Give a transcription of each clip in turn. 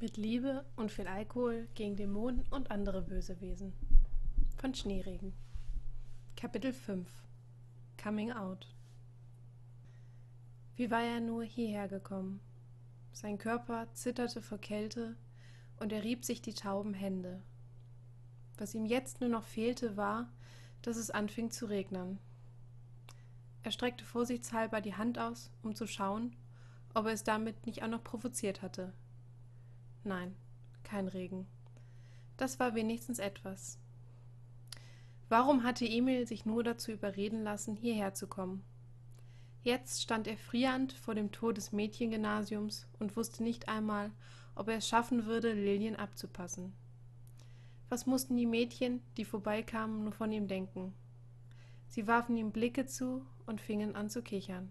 Mit Liebe und viel Alkohol gegen Dämonen und andere böse Wesen. Von Schneeregen. Kapitel 5 Coming Out Wie war er nur hierher gekommen? Sein Körper zitterte vor Kälte und er rieb sich die tauben Hände. Was ihm jetzt nur noch fehlte, war, dass es anfing zu regnen. Er streckte vorsichtshalber die Hand aus, um zu schauen, ob er es damit nicht auch noch provoziert hatte. Nein, kein Regen. Das war wenigstens etwas. Warum hatte Emil sich nur dazu überreden lassen, hierher zu kommen? Jetzt stand er frierend vor dem Tor des Mädchengymnasiums und wusste nicht einmal, ob er es schaffen würde, Lilien abzupassen. Was mussten die Mädchen, die vorbeikamen, nur von ihm denken? Sie warfen ihm Blicke zu und fingen an zu kichern.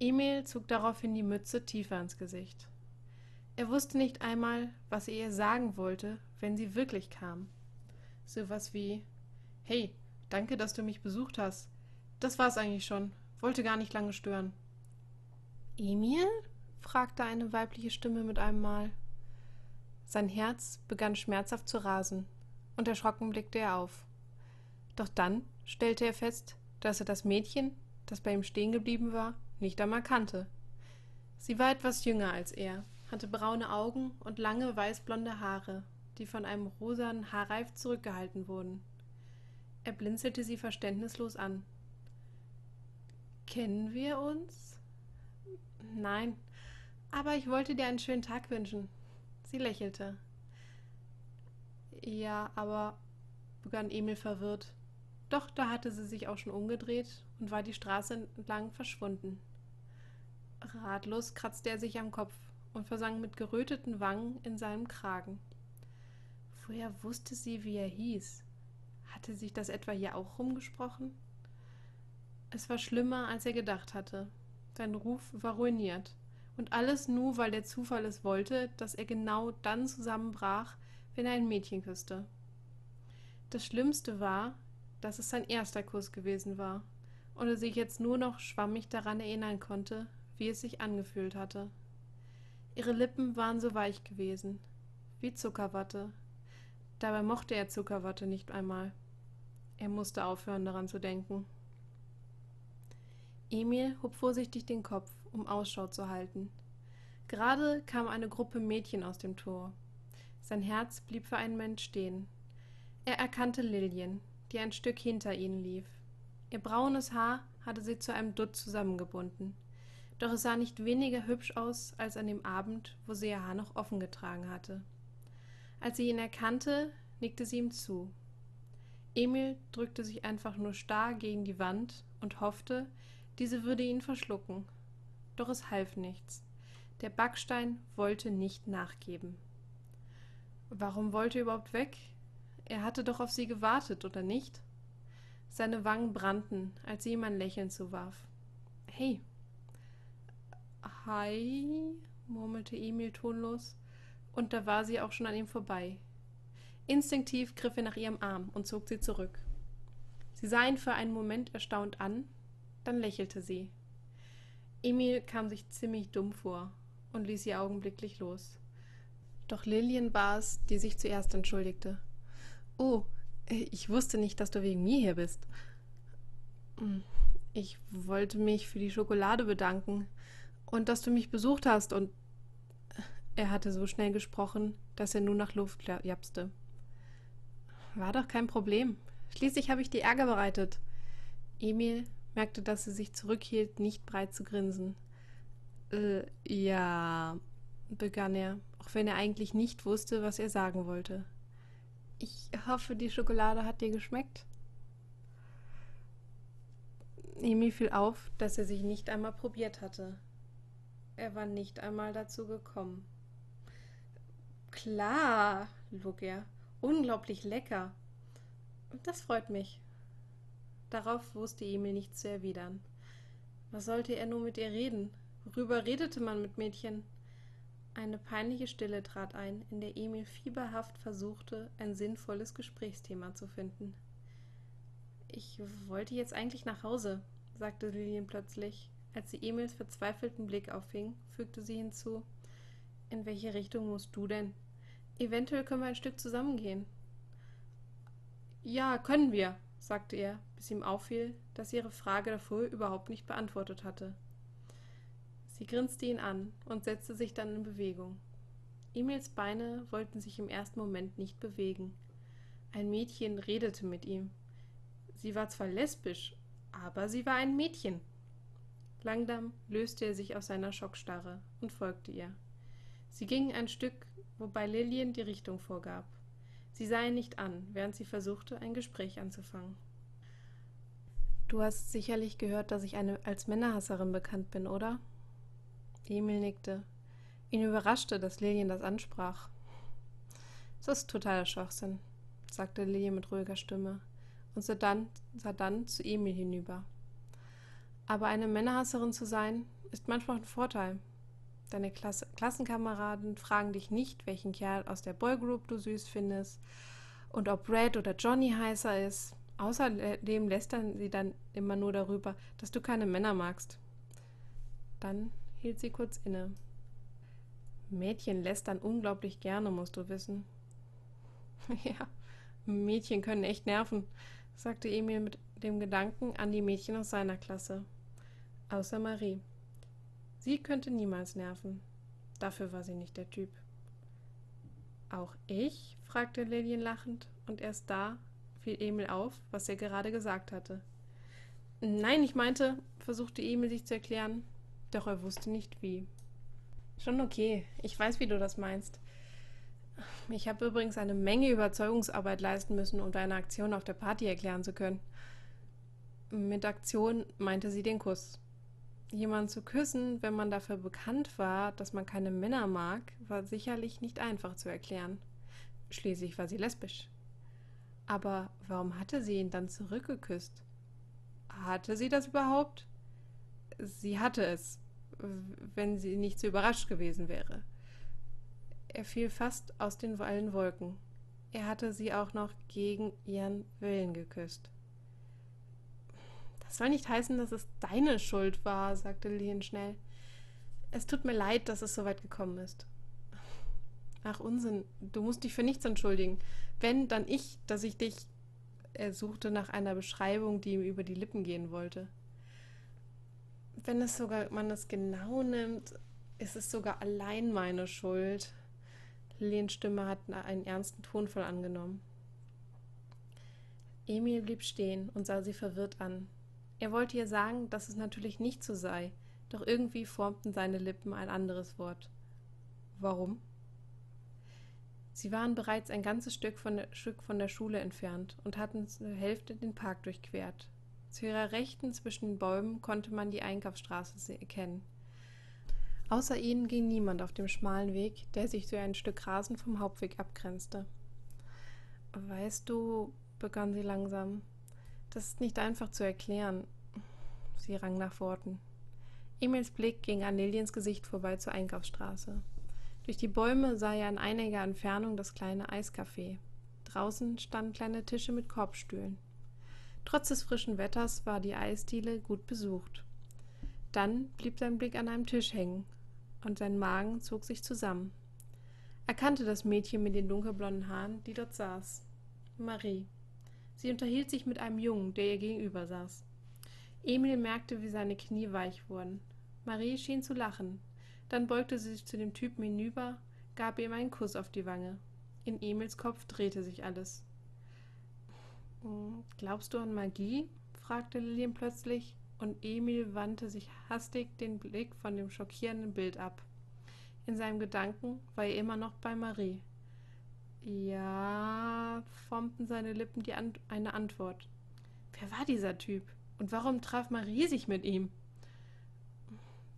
Emil zog daraufhin die Mütze tiefer ins Gesicht. Er wusste nicht einmal, was er ihr sagen wollte, wenn sie wirklich kam. So was wie Hey, danke, dass du mich besucht hast. Das war's eigentlich schon. Wollte gar nicht lange stören. Emil? fragte eine weibliche Stimme mit einem Mal. Sein Herz begann schmerzhaft zu rasen, und erschrocken blickte er auf. Doch dann stellte er fest, dass er das Mädchen, das bei ihm stehen geblieben war, nicht einmal kannte. Sie war etwas jünger als er, hatte braune Augen und lange weißblonde Haare, die von einem rosanen Haarreif zurückgehalten wurden. Er blinzelte sie verständnislos an. Kennen wir uns? Nein, aber ich wollte dir einen schönen Tag wünschen. Sie lächelte. Ja, aber begann Emil verwirrt. Doch da hatte sie sich auch schon umgedreht und war die Straße entlang verschwunden. Ratlos kratzte er sich am Kopf und versank mit geröteten Wangen in seinem Kragen. Woher wusste sie, wie er hieß? Hatte sich das etwa hier auch rumgesprochen? Es war schlimmer, als er gedacht hatte. Sein Ruf war ruiniert. Und alles nur, weil der Zufall es wollte, dass er genau dann zusammenbrach, wenn er ein Mädchen küsste. Das Schlimmste war, dass es sein erster Kuss gewesen war und er sich jetzt nur noch schwammig daran erinnern konnte, wie es sich angefühlt hatte. Ihre Lippen waren so weich gewesen, wie Zuckerwatte. Dabei mochte er Zuckerwatte nicht einmal. Er musste aufhören, daran zu denken. Emil hob vorsichtig den Kopf, um Ausschau zu halten. Gerade kam eine Gruppe Mädchen aus dem Tor. Sein Herz blieb für einen Moment stehen. Er erkannte Lilien, die ein Stück hinter ihnen lief. Ihr braunes Haar hatte sie zu einem Dutt zusammengebunden doch es sah nicht weniger hübsch aus als an dem Abend, wo sie ihr Haar noch offen getragen hatte. Als sie ihn erkannte, nickte sie ihm zu. Emil drückte sich einfach nur starr gegen die Wand und hoffte, diese würde ihn verschlucken. Doch es half nichts. Der Backstein wollte nicht nachgeben. Warum wollte er überhaupt weg? Er hatte doch auf sie gewartet, oder nicht? Seine Wangen brannten, als sie ihm ein Lächeln zuwarf. Hey, Hi, murmelte Emil tonlos, und da war sie auch schon an ihm vorbei. Instinktiv griff er nach ihrem Arm und zog sie zurück. Sie sah ihn für einen Moment erstaunt an, dann lächelte sie. Emil kam sich ziemlich dumm vor und ließ sie augenblicklich los. Doch Lillian war es, die sich zuerst entschuldigte. Oh, ich wusste nicht, dass du wegen mir hier bist. Hm, ich wollte mich für die Schokolade bedanken und dass du mich besucht hast und er hatte so schnell gesprochen, dass er nur nach Luft japste. War doch kein Problem. Schließlich habe ich dir Ärger bereitet. Emil merkte, dass sie sich zurückhielt, nicht breit zu grinsen. Äh, ja, begann er, auch wenn er eigentlich nicht wusste, was er sagen wollte. Ich hoffe, die Schokolade hat dir geschmeckt. Emil fiel auf, dass er sich nicht einmal probiert hatte. Er war nicht einmal dazu gekommen. Klar, log er. Unglaublich lecker. Das freut mich. Darauf wusste Emil nichts zu erwidern. Was sollte er nur mit ihr reden? Worüber redete man mit Mädchen? Eine peinliche Stille trat ein, in der Emil fieberhaft versuchte, ein sinnvolles Gesprächsthema zu finden. Ich wollte jetzt eigentlich nach Hause, sagte Lilien plötzlich. Als sie Emils verzweifelten Blick auffing, fügte sie hinzu In welche Richtung musst du denn? Eventuell können wir ein Stück zusammengehen. Ja, können wir, sagte er, bis ihm auffiel, dass sie ihre Frage davor überhaupt nicht beantwortet hatte. Sie grinste ihn an und setzte sich dann in Bewegung. Emils Beine wollten sich im ersten Moment nicht bewegen. Ein Mädchen redete mit ihm. Sie war zwar lesbisch, aber sie war ein Mädchen. Langdam löste er sich aus seiner Schockstarre und folgte ihr. Sie gingen ein Stück, wobei Lillian die Richtung vorgab. Sie sah ihn nicht an, während sie versuchte, ein Gespräch anzufangen. Du hast sicherlich gehört, dass ich eine, als Männerhasserin bekannt bin, oder? Emil nickte. Ihn überraschte, dass Lillian das ansprach. Das ist totaler Schwachsinn, sagte Lillian mit ruhiger Stimme und sah dann, sah dann zu Emil hinüber. Aber eine Männerhasserin zu sein, ist manchmal ein Vorteil. Deine Klasse Klassenkameraden fragen dich nicht, welchen Kerl aus der Boygroup du süß findest und ob Red oder Johnny heißer ist. Außerdem lästern sie dann immer nur darüber, dass du keine Männer magst. Dann hielt sie kurz inne. Mädchen lästern unglaublich gerne, musst du wissen. ja, Mädchen können echt nerven, sagte Emil mit dem Gedanken an die Mädchen aus seiner Klasse. Außer Marie. Sie könnte niemals nerven. Dafür war sie nicht der Typ. Auch ich? fragte Lillian lachend, und erst da fiel Emil auf, was er gerade gesagt hatte. Nein, ich meinte, versuchte Emil sich zu erklären, doch er wusste nicht wie. Schon okay, ich weiß, wie du das meinst. Ich habe übrigens eine Menge Überzeugungsarbeit leisten müssen, um deine Aktion auf der Party erklären zu können. Mit Aktion meinte sie den Kuss. Jemanden zu küssen, wenn man dafür bekannt war, dass man keine Männer mag, war sicherlich nicht einfach zu erklären. Schließlich war sie lesbisch. Aber warum hatte sie ihn dann zurückgeküsst? Hatte sie das überhaupt? Sie hatte es, wenn sie nicht so überrascht gewesen wäre. Er fiel fast aus den allen Wolken. Er hatte sie auch noch gegen ihren Willen geküsst. Das soll nicht heißen, dass es deine Schuld war, sagte Lillian schnell. Es tut mir leid, dass es so weit gekommen ist. Ach, Unsinn, du musst dich für nichts entschuldigen. Wenn, dann ich, dass ich dich. Er suchte nach einer Beschreibung, die ihm über die Lippen gehen wollte. Wenn es sogar man es genau nimmt, ist es sogar allein meine Schuld. Lillians Stimme hat einen ernsten Tonfall angenommen. Emil blieb stehen und sah sie verwirrt an. Er wollte ihr sagen, dass es natürlich nicht so sei, doch irgendwie formten seine Lippen ein anderes Wort. Warum? Sie waren bereits ein ganzes Stück von, der, Stück von der Schule entfernt und hatten zur Hälfte den Park durchquert. Zu ihrer Rechten zwischen den Bäumen konnte man die Einkaufsstraße erkennen. Außer ihnen ging niemand auf dem schmalen Weg, der sich durch ein Stück Rasen vom Hauptweg abgrenzte. Weißt du, begann sie langsam, das ist nicht einfach zu erklären. Sie rang nach Worten. Emils Blick ging an Liliens Gesicht vorbei zur Einkaufsstraße. Durch die Bäume sah er in einiger Entfernung das kleine Eiscafé. Draußen standen kleine Tische mit Korbstühlen. Trotz des frischen Wetters war die Eisdiele gut besucht. Dann blieb sein Blick an einem Tisch hängen, und sein Magen zog sich zusammen. Er kannte das Mädchen mit den dunkelblonden Haaren, die dort saß. Marie. Sie unterhielt sich mit einem Jungen, der ihr gegenüber saß. Emil merkte, wie seine Knie weich wurden. Marie schien zu lachen. Dann beugte sie sich zu dem Typen hinüber, gab ihm einen Kuss auf die Wange. In Emils Kopf drehte sich alles. Hm, glaubst du an Magie? fragte Lillian plötzlich und Emil wandte sich hastig den Blick von dem schockierenden Bild ab. In seinem Gedanken war er immer noch bei Marie. Ja, formten seine Lippen die Ant eine Antwort. Wer war dieser Typ? Und warum traf Marie sich mit ihm?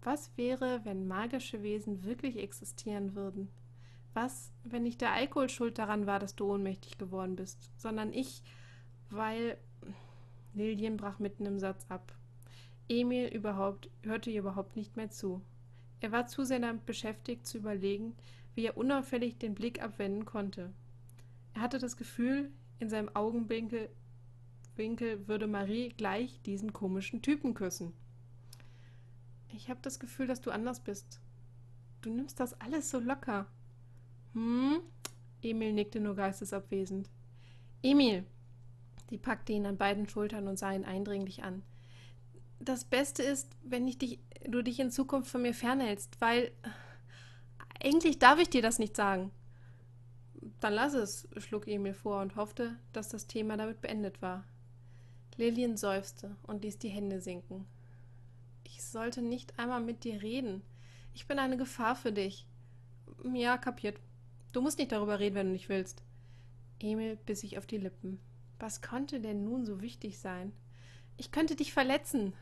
Was wäre, wenn magische Wesen wirklich existieren würden? Was, wenn nicht der Alkohol schuld daran war, dass du ohnmächtig geworden bist, sondern ich, weil. Lilien brach mitten im Satz ab. Emil überhaupt hörte ihr überhaupt nicht mehr zu. Er war zu sehr damit beschäftigt, zu überlegen, wie er unauffällig den Blick abwenden konnte. Er hatte das Gefühl, in seinem Augenwinkel Winkel würde Marie gleich diesen komischen Typen küssen. Ich habe das Gefühl, dass du anders bist. Du nimmst das alles so locker. Hm? Emil nickte nur geistesabwesend. Emil! Sie packte ihn an beiden Schultern und sah ihn eindringlich an. Das Beste ist, wenn ich dich, du dich in Zukunft von mir fernhältst, weil eigentlich darf ich dir das nicht sagen. Dann lass es, schlug Emil vor und hoffte, dass das Thema damit beendet war. Lillian seufzte und ließ die Hände sinken. Ich sollte nicht einmal mit dir reden. Ich bin eine Gefahr für dich. Ja, kapiert. Du musst nicht darüber reden, wenn du nicht willst. Emil biss sich auf die Lippen. Was konnte denn nun so wichtig sein? Ich könnte dich verletzen.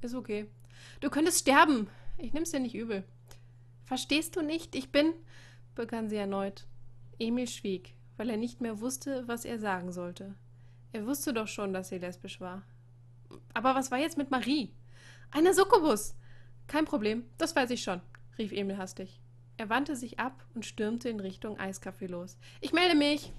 Ist okay. Du könntest sterben. Ich nimm's dir nicht übel. Verstehst du nicht? Ich bin. begann sie erneut. Emil schwieg, weil er nicht mehr wusste, was er sagen sollte. Er wusste doch schon, dass sie lesbisch war. Aber was war jetzt mit Marie? Eine Succubus! Kein Problem, das weiß ich schon, rief Emil hastig. Er wandte sich ab und stürmte in Richtung Eiskaffee los. Ich melde mich!